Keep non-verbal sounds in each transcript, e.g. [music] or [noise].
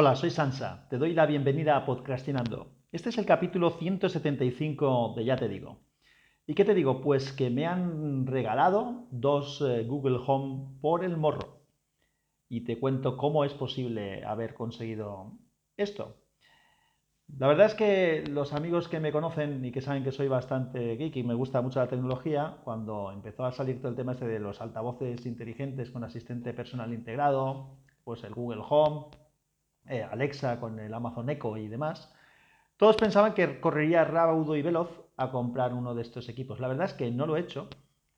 Hola, soy Sansa. Te doy la bienvenida a Podcastinando. Este es el capítulo 175 de Ya te digo. ¿Y qué te digo? Pues que me han regalado dos eh, Google Home por el morro. Y te cuento cómo es posible haber conseguido esto. La verdad es que los amigos que me conocen y que saben que soy bastante geek y me gusta mucho la tecnología, cuando empezó a salir todo el tema este de los altavoces inteligentes con asistente personal integrado, pues el Google Home, eh, Alexa con el Amazon Echo y demás, todos pensaban que correría raudo y veloz a comprar uno de estos equipos. La verdad es que no lo he hecho,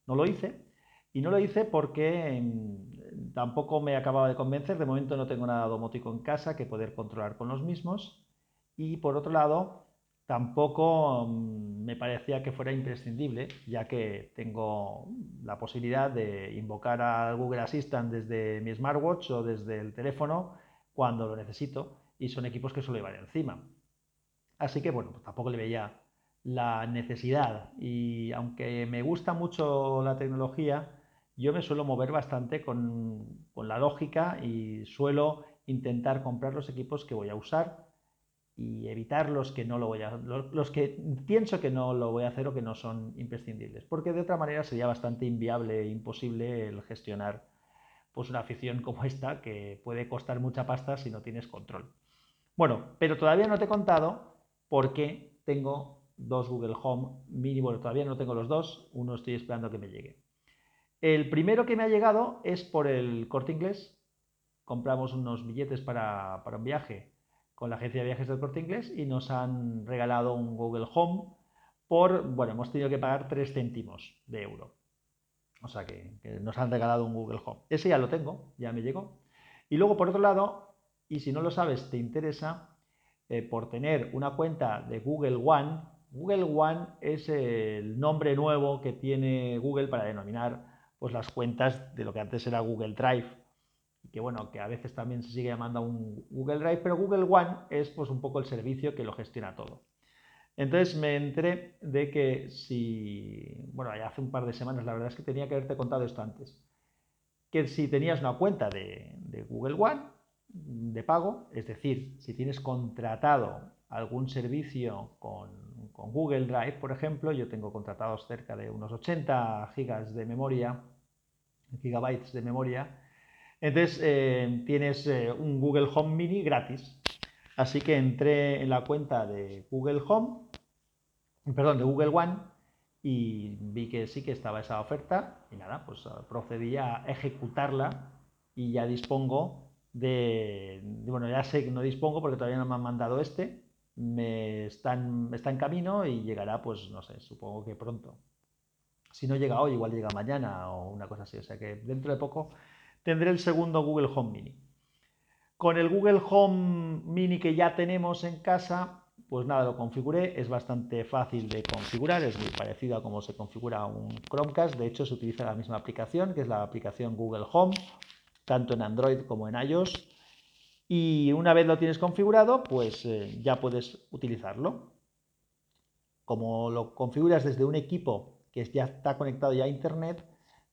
no lo hice, y no lo hice porque mm, tampoco me acababa de convencer. De momento no tengo nada domótico en casa que poder controlar con los mismos. Y por otro lado, tampoco mm, me parecía que fuera imprescindible, ya que tengo la posibilidad de invocar al Google Assistant desde mi smartwatch o desde el teléfono cuando lo necesito y son equipos que suelo llevar encima. Así que bueno, pues tampoco le veía la necesidad y aunque me gusta mucho la tecnología, yo me suelo mover bastante con, con la lógica y suelo intentar comprar los equipos que voy a usar y evitar los que no lo voy a los que pienso que no lo voy a hacer o que no son imprescindibles, porque de otra manera sería bastante inviable e imposible el gestionar pues una afición como esta que puede costar mucha pasta si no tienes control. Bueno, pero todavía no te he contado por qué tengo dos Google Home Mini, bueno, todavía no tengo los dos, uno estoy esperando que me llegue. El primero que me ha llegado es por el corte inglés. Compramos unos billetes para, para un viaje con la agencia de viajes del corte inglés y nos han regalado un Google Home por, bueno, hemos tenido que pagar 3 céntimos de euro. O sea que, nos han regalado un Google Home. Ese ya lo tengo, ya me llegó. Y luego, por otro lado, y si no lo sabes, te interesa, eh, por tener una cuenta de Google One, Google One es el nombre nuevo que tiene Google para denominar pues, las cuentas de lo que antes era Google Drive. Que bueno, que a veces también se sigue llamando un Google Drive, pero Google One es pues un poco el servicio que lo gestiona todo. Entonces me enteré de que si, bueno, ya hace un par de semanas, la verdad es que tenía que haberte contado esto antes, que si tenías una cuenta de, Google One de pago, es decir, si tienes contratado algún servicio con, Google Drive, por ejemplo, yo tengo contratados cerca de unos 80 gigas de memoria, gigabytes de memoria, entonces eh, tienes eh, un Google Home Mini gratis. Así que entré en la cuenta de Google Home, perdón, de Google One y vi que sí que estaba esa oferta y nada, pues ah, procedí a ejecutarla y ya dispongo de, bueno, ya sé que no dispongo porque todavía no me han mandado este, me está en camino y llegará, pues no sé, supongo que pronto. Si no llega hoy, igual llega mañana o una cosa así, o sea que dentro de poco tendré el segundo Google Home Mini. Con el Google Home Mini que ya tenemos en casa, pues nada, lo configuré, es bastante fácil de configurar, es muy parecido a cómo se configura un Chromecast, de hecho se utiliza la misma aplicación, que es la aplicación Google Home, tanto en Android como en iOS, y una vez lo tienes configurado, pues eh, ya puedes utilizarlo. Como lo configuras desde un equipo que ya está conectado ya a Internet,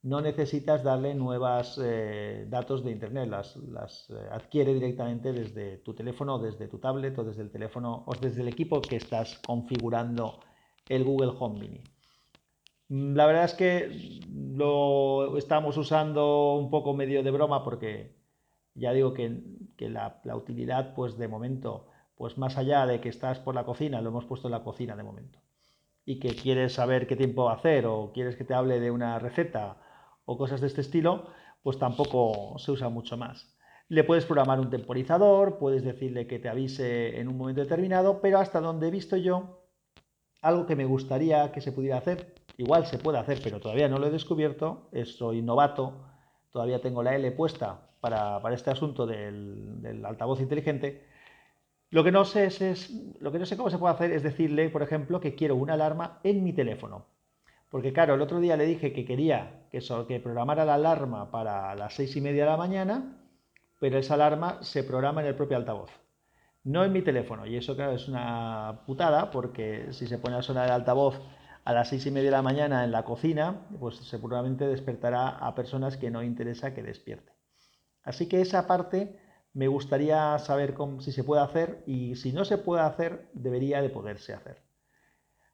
no necesitas darle nuevos eh, datos de Internet, las, eh, adquiere directamente desde tu teléfono, desde tu tablet o desde el teléfono o desde el equipo que estás configurando el Google Home Mini. La verdad es que lo estamos usando un poco medio de broma porque ya digo que, la, la, utilidad, pues de momento, pues más allá de que estás por la cocina, lo hemos puesto en la cocina de momento, y que quieres saber qué tiempo va a hacer o quieres que te hable de una receta o cosas de este estilo, pues tampoco se usa mucho más. Le puedes programar un temporizador, puedes decirle que te avise en un momento determinado, pero hasta donde he visto yo, algo que me gustaría que se pudiera hacer, igual se puede hacer, pero todavía no lo he descubierto, soy novato, todavía tengo la L puesta para, este asunto del, del, altavoz inteligente. Lo que, no sé es, lo que no sé cómo se puede hacer es decirle, por ejemplo, que quiero una alarma en mi teléfono. Porque claro, el otro día le dije que quería que, programara la alarma para las seis y media de la mañana, pero esa alarma se programa en el propio altavoz, no en mi teléfono. Y eso, claro, es una putada, porque si se pone a sonar el altavoz a las seis y media de la mañana en la cocina, pues seguramente despertará a personas que no interesa que despierte. Así que esa parte me gustaría saber si se puede hacer y si no se puede hacer, debería de poderse hacer.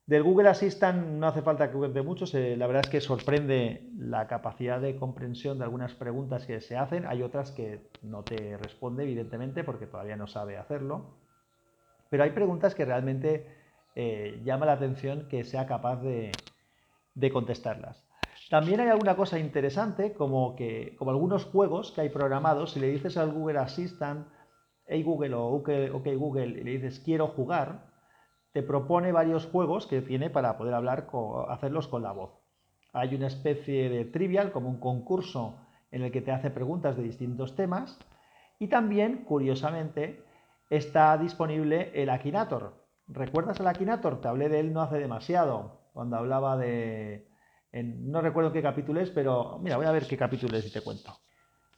Del Google Assistant no hace falta que cuente mucho, la verdad es que sorprende la capacidad de comprensión de algunas preguntas que se hacen, hay otras que no te responde evidentemente porque todavía no sabe hacerlo, pero hay preguntas que realmente eh, llama la atención que sea capaz de, contestarlas. También hay alguna cosa interesante, como que como algunos juegos que hay programados, si le dices al Google Assistant, hey Google o OK, Google, y le dices quiero jugar, te propone varios juegos que tiene para poder hablar, hacerlos con la voz. Hay una especie de trivial, como un concurso en el que te hace preguntas de distintos temas. Y también, curiosamente, está disponible el Akinator. ¿Recuerdas el Akinator? Te hablé de él no hace demasiado, cuando hablaba de... no recuerdo qué capítulo es, pero mira, voy a ver qué capítulo es y te cuento.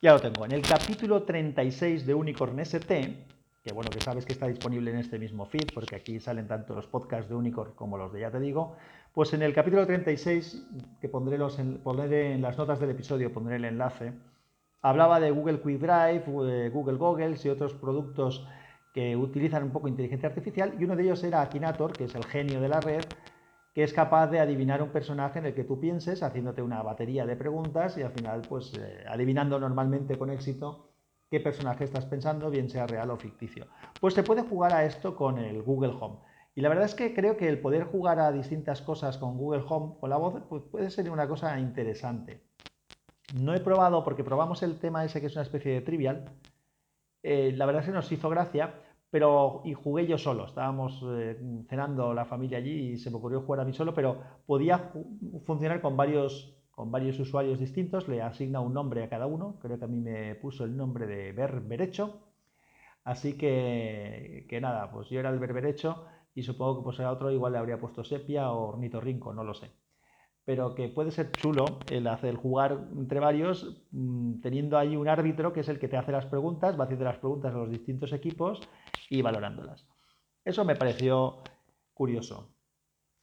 Ya lo tengo. En el capítulo 36 de Unicorn ST, que bueno, que sabes que está disponible en este mismo feed, porque aquí salen tanto los podcasts de Unicorn como los de Ya Te Digo, pues en el capítulo 36, que pondré, los en, pondré en las notas del episodio, pondré el enlace, hablaba de Google Quick Drive, Google Goggles y otros productos que utilizan un poco inteligencia artificial y uno de ellos era Akinator, que es el genio de la red, que es capaz de adivinar un personaje en el que tú pienses, haciéndote una batería de preguntas y al final, pues, eh, adivinando normalmente con éxito qué personaje estás pensando, bien sea real o ficticio. Pues se puede jugar a esto con el Google Home. Y la verdad es que creo que el poder jugar a distintas cosas con Google Home, con la voz, pues puede ser una cosa interesante. No he probado, porque probamos el tema ese que es una especie de trivial, eh, la verdad es que nos hizo gracia, pero y jugué yo solo. Estábamos eh, cenando la familia allí y se me ocurrió jugar a mí solo, pero podía funcionar con varios, con varios usuarios distintos. Le asigna un nombre a cada uno. Creo que a mí me puso el nombre de Berberecho. Así que, que nada, pues yo era el Berberecho y supongo que pues otro igual le habría puesto Sepia o Ornitorrinco, no lo sé pero que puede ser chulo el hacer jugar entre varios, mm, teniendo ahí un árbitro que es el que te hace las preguntas, va haciendo las preguntas a los distintos equipos y valorándolas. Eso me pareció curioso.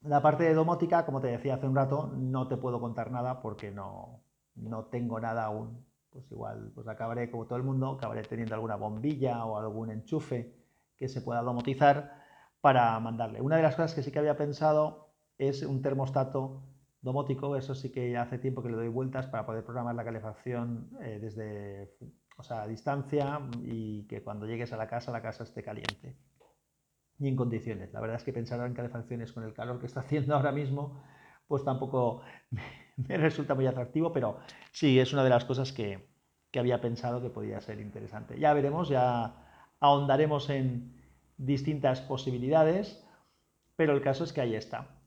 La parte de domótica, como te decía hace un rato, no te puedo contar nada porque no, no tengo nada aún. Pues igual, pues acabaré como todo el mundo, acabaré teniendo alguna bombilla o algún enchufe que se pueda domotizar para mandarle. Una de las cosas que sí que había pensado es un termostato domótico, eso sí que hace tiempo que le doy vueltas para poder programar la calefacción eh, desde o sea, a distancia y que cuando llegues a la casa la casa esté caliente y en condiciones. La verdad es que pensar en calefacciones con el calor que está haciendo ahora mismo, pues tampoco [laughs] me resulta muy atractivo, pero sí, es una de las cosas que, que había pensado que podía ser interesante. Ya veremos, ya ahondaremos en distintas posibilidades, pero el caso es que ahí está.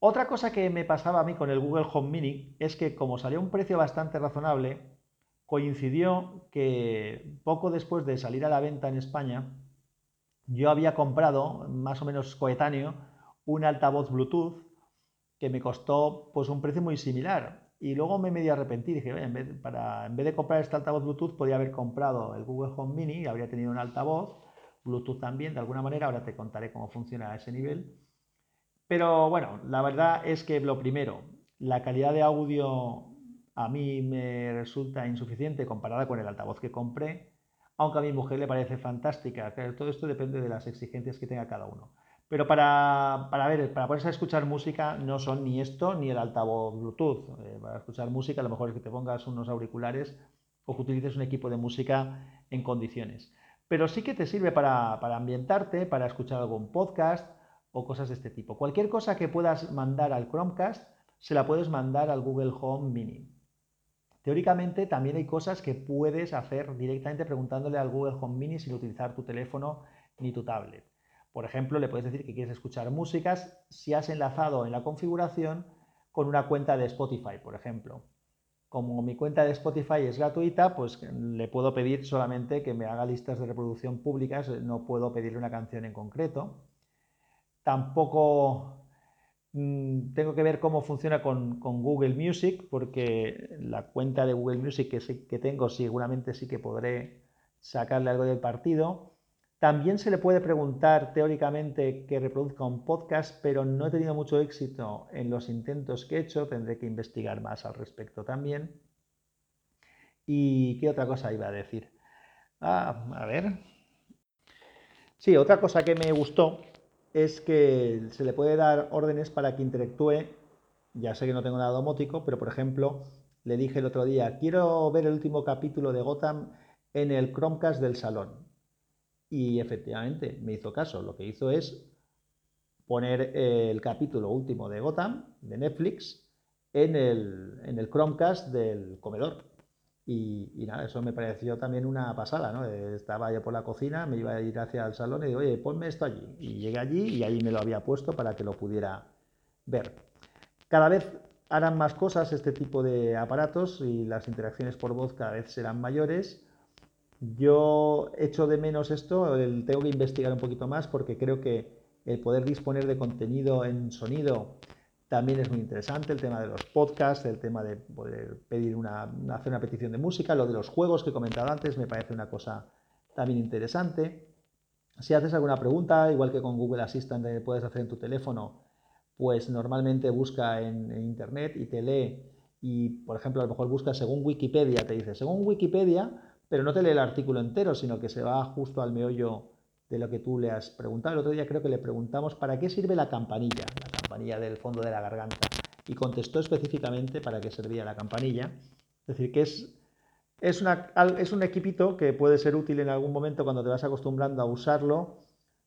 Otra cosa que me pasaba a mí con el Google Home Mini es que como salió a un precio bastante razonable, coincidió que poco después de salir a la venta en España, yo había comprado, más o menos coetáneo, un altavoz Bluetooth que me costó pues un precio muy similar. Y luego me medio arrepentí, dije, en para, en vez de comprar este altavoz Bluetooth, podía haber comprado el Google Home Mini y habría tenido un altavoz, Bluetooth también, de alguna manera, ahora te contaré cómo funciona a ese nivel pero bueno, la verdad es que lo primero, la calidad de audio a mí me resulta insuficiente comparada con el altavoz que compré, aunque a mi mujer le parece fantástica. Todo esto depende de las exigencias que tenga cada uno. Pero para, ver, para ponerse a escuchar música no son ni esto ni el altavoz Bluetooth. Eh, para escuchar música a lo mejor es que te pongas unos auriculares o que utilices un equipo de música en condiciones. Pero sí que te sirve para, para ambientarte, para escuchar algún podcast, o cosas de este tipo. Cualquier cosa que puedas mandar al Chromecast, se la puedes mandar al Google Home Mini. Teóricamente también hay cosas que puedes hacer directamente preguntándole al Google Home Mini sin utilizar tu teléfono ni tu tablet. Por ejemplo, le puedes decir que quieres escuchar músicas si has enlazado en la configuración con una cuenta de Spotify, por ejemplo. Como mi cuenta de Spotify es gratuita, pues le puedo pedir solamente que me haga listas de reproducción públicas, no puedo pedirle una canción en concreto. Tampoco tengo que ver cómo funciona con, Google Music, porque la cuenta de Google Music que, que tengo seguramente sí que podré sacarle algo del partido. También se le puede preguntar teóricamente que reproduzca un podcast, pero no he tenido mucho éxito en los intentos que he hecho, tendré que investigar más al respecto también. ¿Y qué otra cosa iba a decir? Ah, a ver. Sí, otra cosa que me gustó es que se le puede dar órdenes para que interactúe. Ya sé que no tengo nada domótico, pero por ejemplo, le dije el otro día, quiero ver el último capítulo de Gotham en el Chromecast del salón. Y efectivamente me hizo caso. Lo que hizo es poner el capítulo último de Gotham, de Netflix, en el, en el Chromecast del comedor. Y, nada, eso me pareció también una pasada, ¿no? Estaba yo por la cocina, me iba a ir hacia el salón y digo, oye, ponme esto allí. Y llegué allí y ahí me lo había puesto para que lo pudiera ver. Cada vez harán más cosas este tipo de aparatos y las interacciones por voz cada vez serán mayores. Yo echo de menos esto, tengo que investigar un poquito más porque creo que el poder disponer de contenido en sonido también es muy interesante el tema de los podcasts, el tema de poder pedir una, hacer una petición de música, lo de los juegos que he comentado antes me parece una cosa también interesante. Si haces alguna pregunta, igual que con Google Assistant puedes hacer en tu teléfono, pues normalmente busca en, en, Internet y te lee y, por ejemplo, a lo mejor busca según Wikipedia, te dice según Wikipedia, pero no te lee el artículo entero, sino que se va justo al meollo de lo que tú le has preguntado. El otro día creo que le preguntamos para qué sirve la campanilla, la del fondo de la garganta, y contestó específicamente para qué servía la campanilla. Es decir, que es, es un equipito que puede ser útil en algún momento cuando te vas acostumbrando a usarlo,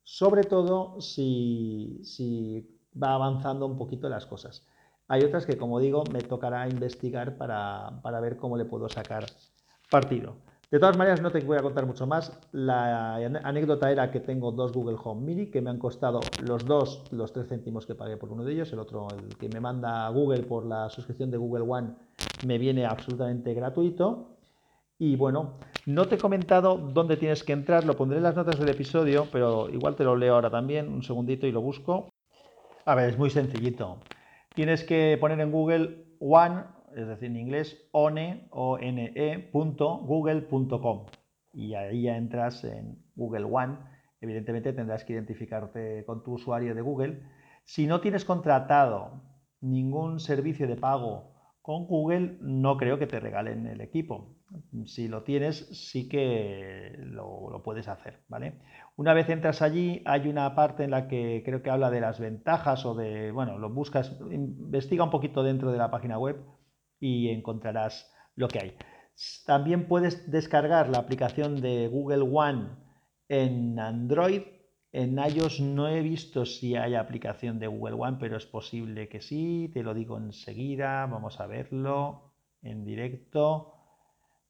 sobre todo si, si va avanzando un poquito las cosas. Hay otras que, como digo, me tocará investigar para, para ver cómo le puedo sacar partido. De todas maneras, no te voy a contar mucho más. La anécdota era que tengo dos Google Home Mini que me han costado los dos los 3 céntimos que pagué por uno de ellos. El otro, el que me manda Google por la suscripción de Google One, me viene absolutamente gratuito. Y bueno, no te he comentado dónde tienes que entrar, lo pondré en las notas del episodio, pero igual te lo leo ahora también, un segundito y lo busco. A ver, es muy sencillito. Tienes que poner en Google One es decir, en inglés, one.google.com. Y ahí ya entras en Google One. Evidentemente tendrás que identificarte con tu usuario de Google. Si no tienes contratado ningún servicio de pago con Google, no creo que te regalen el equipo. Si lo tienes, sí que lo, lo, puedes hacer, ¿vale? Una vez entras allí, hay una parte en la que creo que habla de las ventajas o de, bueno, lo buscas, investiga un poquito dentro de la página web y encontrarás lo que hay. También puedes descargar la aplicación de Google One en Android. En iOS no he visto si hay aplicación de Google One, pero es posible que sí. Te lo digo enseguida. Vamos a verlo en directo.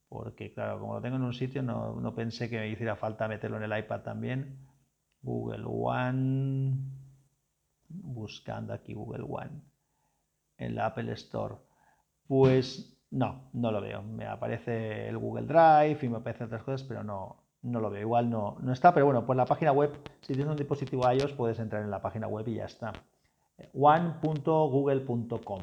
Porque claro, como lo tengo en un sitio, no, pensé que me hiciera falta meterlo en el iPad también. Google One. Buscando aquí Google One. En la Apple Store. Pues no, no lo veo. Me aparece el Google Drive y me aparecen otras cosas, pero no, no lo veo. Igual no, no está, pero bueno, pues la página web, si tienes un dispositivo iOS, puedes entrar en la página web y ya está. one.google.com.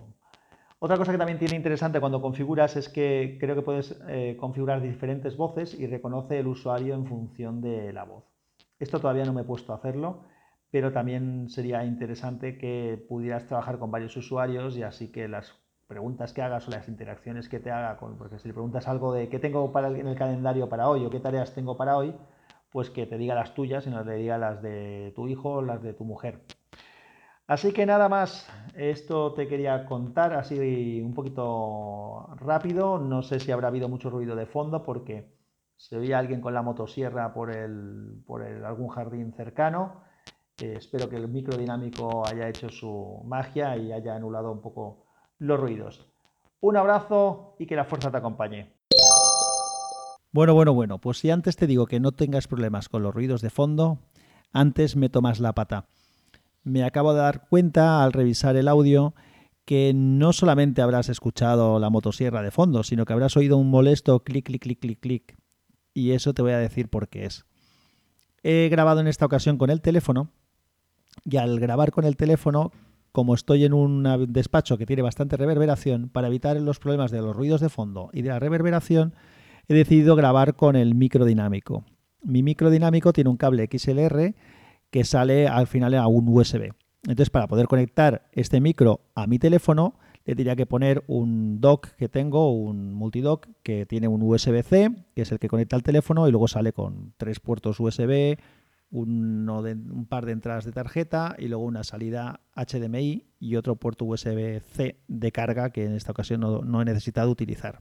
Otra cosa que también tiene interesante cuando configuras es que creo que puedes eh, configurar diferentes voces y reconoce el usuario en función de la voz. Esto todavía no me he puesto a hacerlo, pero también sería interesante que pudieras trabajar con varios usuarios y así que las preguntas que hagas o las interacciones que te haga, con, porque si le preguntas algo de qué tengo para en el calendario para hoy o qué tareas tengo para hoy, pues que te diga las tuyas y no te diga las de tu hijo o las de tu mujer. Así que nada más, esto te quería contar así un poquito rápido, no sé si habrá habido mucho ruido de fondo porque se oía alguien con la motosierra por, el, por algún jardín cercano. Eh, espero que el micro dinámico haya hecho su magia y haya anulado un poco los ruidos. Un abrazo y que la fuerza te acompañe. Bueno, bueno, bueno, pues si antes te digo que no tengas problemas con los ruidos de fondo, antes me tomas la pata. Me acabo de dar cuenta al revisar el audio que no solamente habrás escuchado la motosierra de fondo, sino que habrás oído un molesto clic, clic, clic, clic, clic. Y eso te voy a decir por qué es. He grabado en esta ocasión con el teléfono y al grabar con el teléfono como estoy en un despacho que tiene bastante reverberación, para evitar los problemas de los ruidos de fondo y de la reverberación, he decidido grabar con el microdinámico. Mi microdinámico tiene un cable XLR que sale al final a un USB. Entonces, para poder conectar este micro a mi teléfono, le diría que poner un dock que tengo, un multidock que tiene un USB-C, que es el que conecta al teléfono y luego sale con tres puertos USB, uno de, un par de entradas de tarjeta y luego una salida HDMI y otro puerto USB-C de carga que en esta ocasión no, no he necesitado utilizar.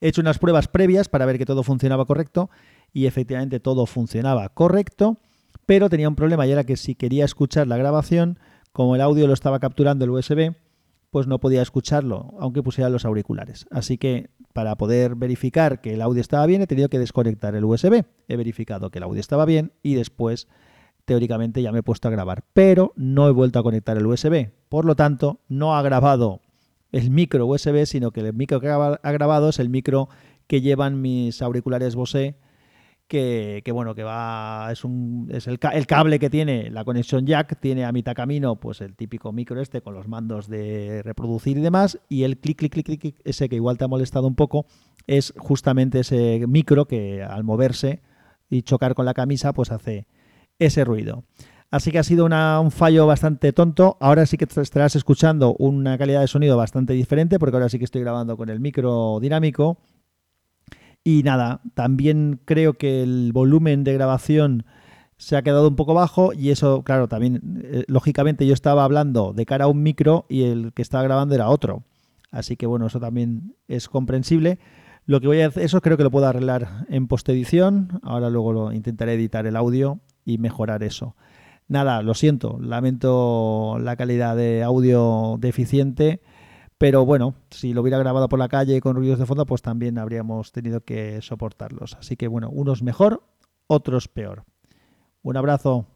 He hecho unas pruebas previas para ver que todo funcionaba correcto y efectivamente todo funcionaba correcto, pero tenía un problema y era que si quería escuchar la grabación, como el audio lo estaba capturando el USB, pues no podía escucharlo, aunque pusiera los auriculares. Así que para poder verificar que el audio estaba bien, he tenido que desconectar el USB. He verificado que el audio estaba bien y después, teóricamente, ya me he puesto a grabar. Pero no he vuelto a conectar el USB. Por lo tanto, no ha grabado el micro USB, sino que el micro que ha grabado es el micro que llevan mis auriculares Bose que, bueno, que va, es, un, es el, cable que tiene la conexión jack, tiene a mitad camino pues el típico micro este con los mandos de reproducir y demás, y el clic, clic, clic, clic, ese que igual te ha molestado un poco, es justamente ese micro que al moverse y chocar con la camisa pues hace ese ruido. Así que ha sido un fallo bastante tonto. Ahora sí que estarás escuchando una calidad de sonido bastante diferente, porque ahora sí que estoy grabando con el micro dinámico y nada, también creo que el volumen de grabación se ha quedado un poco bajo y eso, claro, también, eh, lógicamente yo estaba hablando de cara a un micro y el que estaba grabando era otro. Así que bueno, eso también es comprensible. Lo que voy a hacer, eso creo que lo puedo arreglar en postedición. Ahora luego lo intentaré editar el audio y mejorar eso. Nada, lo siento, lamento la calidad de audio deficiente. Pero bueno, si lo hubiera grabado por la calle con ruidos de fondo, pues también habríamos tenido que soportarlos. Así que bueno, unos mejor, otros peor. Un abrazo.